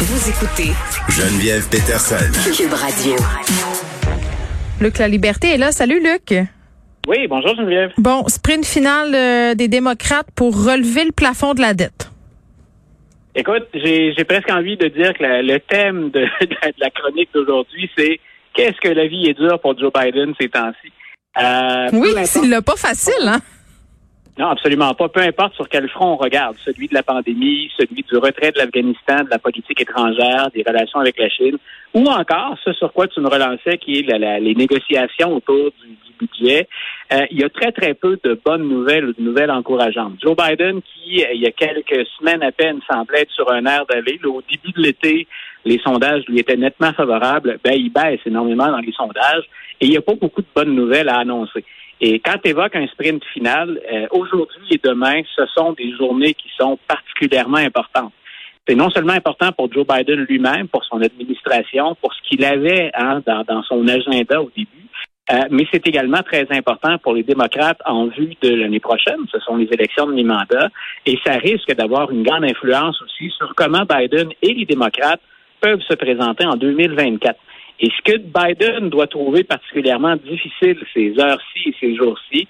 Vous écoutez Geneviève Peterson. Cube Radio. Luc La Liberté est là. Salut Luc. Oui, bonjour Geneviève. Bon, sprint final euh, des démocrates pour relever le plafond de la dette. Écoute, j'ai presque envie de dire que la- le thème de, de la chronique d'aujourd'hui, c'est qu'est-ce que la vie est dure pour Joe Biden ces temps-ci? Euh, Oui, c'est l'a pas facile, hein? Non, absolument pas. Peu importe sur quel front on regarde, celui de la pandémie, celui du retrait de l'Afghanistan, de la politique étrangère, des relations avec la Chine, ou encore ce sur quoi tu me relançais, qui est la- la- les négociations autour du, du budget. Euh, il y a très, très peu de bonnes nouvelles ou de nouvelles encourageantes. Joe Biden, qui, euh, il y a quelques semaines à peine, semblait être sur un air d'aller, au début de l'été, les sondages lui étaient nettement favorables, ben, il baisse énormément dans les sondages et il n'y a pas beaucoup de bonnes nouvelles à annoncer. Et quand tu évoques un sprint final, euh, aujourd'hui et demain, ce sont des journées qui sont particulièrement importantes. C'est non seulement important pour Joe Biden lui-même, pour son administration, pour ce qu'il avait hein, dans, dans son agenda au début, euh, mais c'est également très important pour les démocrates en vue de l'année prochaine. Ce sont les élections de mi-mandat et ça risque d'avoir une grande influence aussi sur comment Biden et les démocrates peuvent se présenter en 2024. Et ce que Biden doit trouver particulièrement difficile ces heures-ci et ces jours-ci,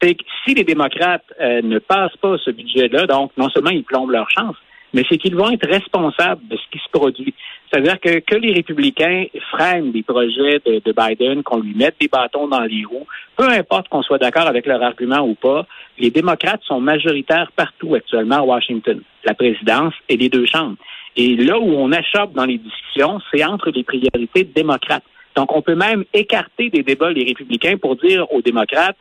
c'est que si les démocrates euh, ne passent pas ce budget-là, donc non seulement ils plombent leur chance, mais c'est qu'ils vont être responsables de ce qui se produit. C'est-à-dire que, que les républicains freinent des projets de, de Biden, qu'on lui mette des bâtons dans les roues, peu importe qu'on soit d'accord avec leur argument ou pas, les démocrates sont majoritaires partout actuellement à Washington, la présidence et les deux chambres. Et là où on achoppe dans les discussions, c'est entre les priorités démocrates. Donc, on peut même écarter des débats les républicains pour dire aux démocrates,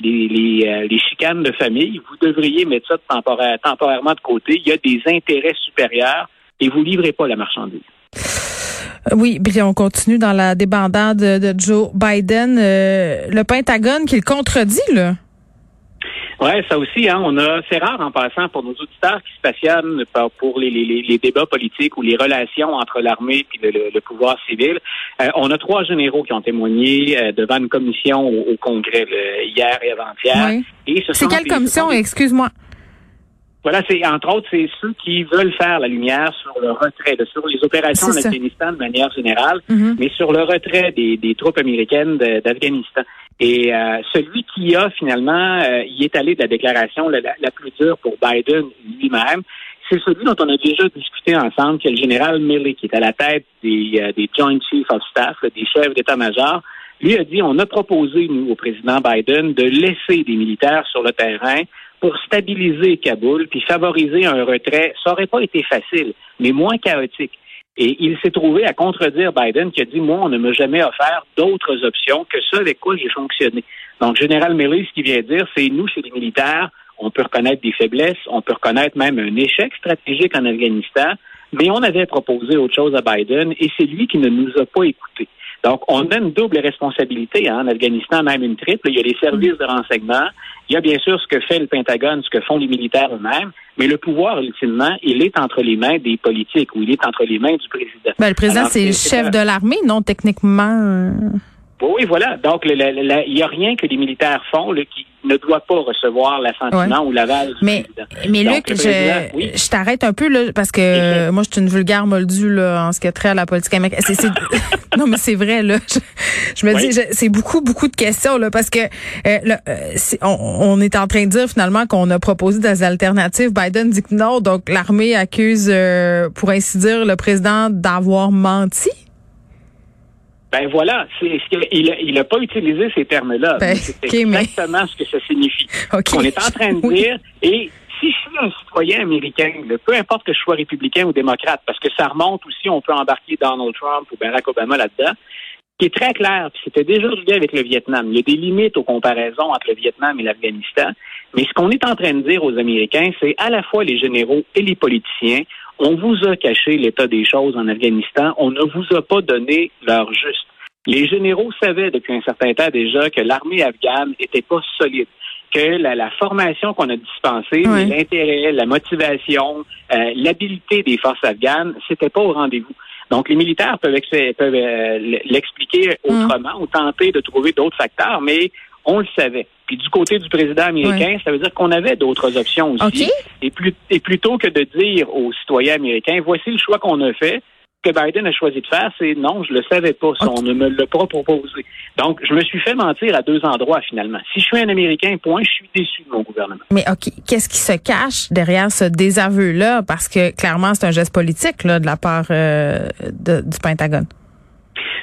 les, les, euh, chicanes de famille, vous devriez mettre ça temporaire- temporairement de côté. Il y a des intérêts supérieurs et vous livrez pas la marchandise. Oui, puis on continue dans la débandade de Joe Biden. Euh, le Pentagone qui le contredit, là. Ouais, ça aussi, hein, on a, c'est rare en passant pour nos auditeurs qui se passionnent pour les, les, les- débats politiques ou les relations entre l'armée et le, le- le pouvoir civil. Euh, on a trois généraux qui ont témoigné euh, devant une commission au, au Congrès là, hier et avant-hier. Oui. Ce C'est quelle des- commission? des- Excuse-moi. Voilà, c'est entre autres, c'est ceux qui veulent faire la lumière sur le retrait, sur les opérations en. Afghanistan de manière générale, Mhm. mais sur le retrait des, des troupes américaines d'Afghanistan. Et euh, celui qui a finalement euh, y est allé de la déclaration la, la- plus dure pour Biden lui-même, c'est celui dont on a déjà discuté ensemble, qui est le général Milley, qui est à la tête des, euh, des Joint Chiefs of Staff, là, des chefs d'état-major. Lui a dit, on a proposé, nous, au président Biden, de laisser des militaires sur le terrain pour stabiliser Kaboul puis favoriser un retrait. Ça aurait pas été facile, mais moins chaotique. Et il s'est trouvé à contredire Biden qui a dit, moi, on ne m'a jamais offert d'autres options que ce avec quoi j'ai fonctionné. Donc, Général Milley, ce qu'il vient dire, c'est nous, chez les militaires, on peut reconnaître des faiblesses, on peut reconnaître même un échec stratégique en Afghanistan, mais on avait proposé autre chose à Biden et c'est lui qui ne nous a pas écoutés. Donc, on a une double responsabilité hein, en Afghanistan, même une triple. Il y a les services de renseignement, il y a bien sûr ce que fait le Pentagone, ce que font les militaires eux-mêmes, mais le pouvoir, ultimement, il est entre les mains des politiques ou il est entre les mains du président. Ben, le président, c'est le chef de l'armée, non, techniquement. euh. Oui, voilà. Donc, il n'y a rien que les militaires font là, qui ne doit pas recevoir l'assentiment ou l'aval Mais, mais Donc, Luc, je, oui. je t'arrête un peu là, parce que euh, moi, je suis une vulgaire moldue là, en ce qui a trait à la politique américaine. Non, mais c'est vrai là. Je, je me Oui. dis, c'est beaucoup, beaucoup de questions là, parce que euh, là, euh, on, on est en train de dire finalement qu'on a proposé des alternatives. Biden dit que non, donc l'armée accuse, euh, pour ainsi dire, le président d'avoir menti. Ben voilà, c'est ce que- il, a- il a pas utilisé ces termes-là. Ben, c'est mais- exactement ce que ça signifie. Ok. On est en train de Oui. dire, et si je suis un citoyen américain, peu importe que je sois républicain ou démocrate, parce que ça remonte aussi, on peut embarquer Donald Trump ou Barack Obama là-dedans, qui est très clair, puis c'était déjà relié avec le Vietnam. Il y a des limites aux comparaisons entre le Vietnam et l'Afghanistan. Mais ce qu'on est en train de dire aux Américains, c'est à la fois les généraux et les politiciens, on vous a caché l'état des choses en Afghanistan, on ne vous a pas donné l'heure juste. Les généraux savaient depuis un certain temps déjà que l'armée afghane n'était pas solide, que la, la formation qu'on a dispensée, l'intérêt, la motivation, euh, l'habileté des forces afghanes, c'était pas au rendez-vous. Donc, les militaires peuvent, euh, l'expliquer autrement ou tenter de trouver d'autres facteurs, mais on le savait. Puis du côté du président américain, ça veut dire qu'on avait d'autres options aussi. Et, plus, et plutôt que de dire aux citoyens américains, voici le choix qu'on a fait, que Biden a choisi de faire, c'est non, je le savais pas, on ne me l'a pas proposé. Donc, je me suis fait mentir à deux endroits finalement. Si je suis un Américain, point, je suis déçu de mon gouvernement. Mais OK, qu'est-ce qui se cache derrière ce désaveu-là? Parce que clairement, c'est un geste politique là, de la part euh, du Pentagone.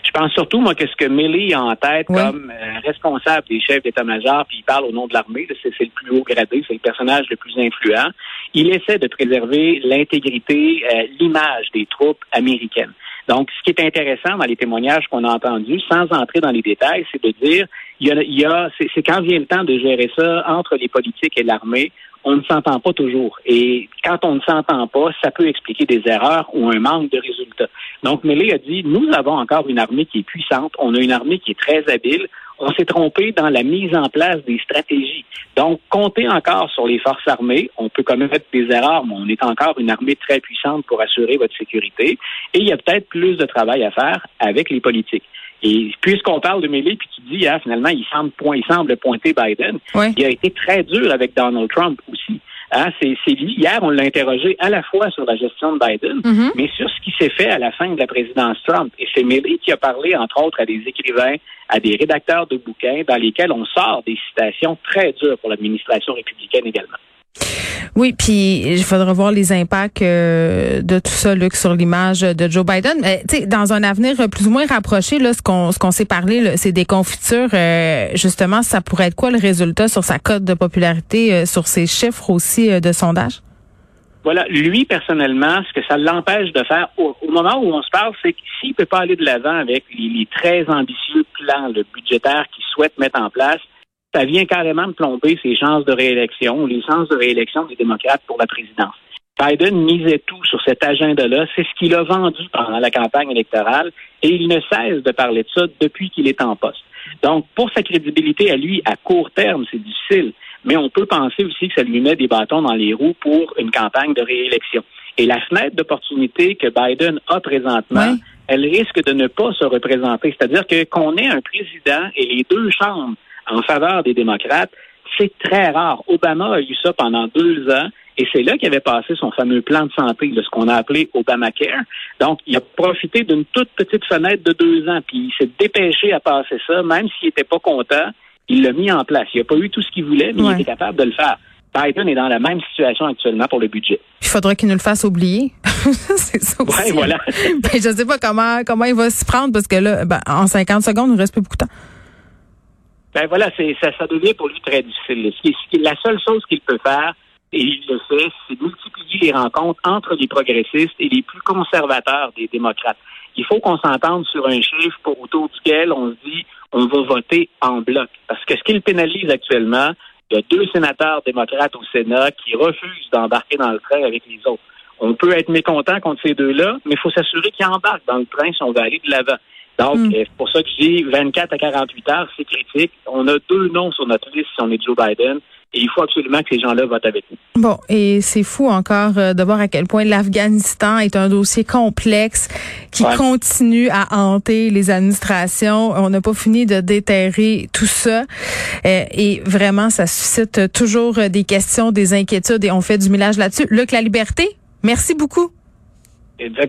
Je pense surtout, moi, que ce que Milley a en tête comme euh, responsable des chefs d'état-major, puis il parle au nom de l'armée, c'est le plus haut gradé, c'est le personnage le plus influent, il essaie de préserver l'intégrité, euh, l'image des troupes américaines. Donc, ce qui est intéressant dans les témoignages qu'on a entendus, sans entrer dans les détails, c'est de dire, il y a, il y a c'est quand vient le temps de gérer ça entre les politiques et l'armée, on ne s'entend pas toujours. Et quand on ne s'entend pas, ça peut expliquer des erreurs ou un manque de résultats. Donc, Mélé a dit, nous avons encore une armée qui est puissante, on a une armée qui est très habile, on s'est trompé dans la mise en place des stratégies. Donc, compter encore sur les forces armées, on peut commettre des erreurs, mais on est encore une armée très puissante pour assurer votre sécurité. Et il y a peut-être plus de travail à faire avec les politiques. Et puisqu'on parle de Milley, puis tu dis, ah, finalement, il semble, point, il semble pointer Biden, il a été très dur avec Donald Trump aussi. Hein, c'est, lui. Hier, on l'a interrogé à la fois sur la gestion de Biden, mm-hmm. mais sur ce qui s'est fait à la fin de la présidence Trump. Et c'est Milley qui a parlé, entre autres, à des écrivains, à des rédacteurs de bouquins, dans lesquels on sort des citations très dures pour l'administration républicaine également. Oui, puis il faudra voir les impacts euh, de tout ça, Luc, sur l'image de Joe Biden. Mais dans un avenir plus ou moins rapproché, là, ce qu'on ce qu'on s'est parlé, c'est des confitures. Euh, justement, ça pourrait être quoi le résultat sur sa cote de popularité, euh, sur ses chiffres aussi de sondage? Voilà, lui personnellement, ce que ça l'empêche de faire au, moment où on se parle, c'est que s'il peut pas aller de l'avant avec les, les très ambitieux plans le budgétaire qu'il souhaite mettre en place, ça vient carrément de plomber ses chances de réélection, les chances de réélection des démocrates pour la présidence. Biden misait tout sur cet agenda-là. C'est ce qu'il a vendu pendant la campagne électorale et il ne cesse de parler de ça depuis qu'il est en poste. Donc, pour sa crédibilité à lui, à court terme, c'est difficile, mais on peut penser aussi que ça lui met des bâtons dans les roues pour une campagne de réélection. Et la fenêtre d'opportunité que Biden a présentement, elle risque de ne pas se représenter. C'est-à-dire que qu'on ait un président et les deux chambres en faveur des démocrates, c'est très rare. Obama a eu ça pendant deux ans. Et c'est là qu'il avait passé son fameux plan de santé, ce qu'on a appelé Obamacare. Donc, il a profité d'une toute petite fenêtre de deux ans, puis il s'est dépêché à passer ça, même s'il n'était pas content, il l'a mis en place. Il n'a pas eu tout ce qu'il voulait, mais il était capable de le faire. Biden est dans la même situation actuellement pour le budget. Il faudrait qu'il nous le fasse oublier. c'est ça aussi. voilà. ben, je ne sais pas comment comment il va s'y prendre parce que là, ben, en 50 secondes, il ne reste plus beaucoup de temps. Ben voilà, ça, devient pour lui très difficile. la seule chose qu'il peut faire, et il le fait, c'est multiplier les rencontres entre les progressistes et les plus conservateurs des démocrates. Il faut qu'on s'entende sur un chiffre autour duquel on se dit on va voter en bloc. Parce que ce qu'il pénalise actuellement, il y a deux sénateurs démocrates au Sénat qui refusent d'embarquer dans le train avec les autres. On peut être mécontent contre ces deux-là, mais il faut s'assurer qu'ils embarquent dans le train si on veut aller de l'avant. Donc, hmm. c'est pour ça que je dis 24 à 48 heures, c'est critique. On a deux noms sur notre liste si on est Joe Biden. Et il faut absolument que ces gens-là votent avec nous. Bon, et c'est fou encore euh, de voir à quel point l'Afghanistan est un dossier complexe qui continue à hanter les administrations. On n'a pas fini de déterrer tout ça. Euh, et vraiment, ça suscite toujours des questions, des inquiétudes et on fait du millage là-dessus. Luc, la liberté, merci beaucoup.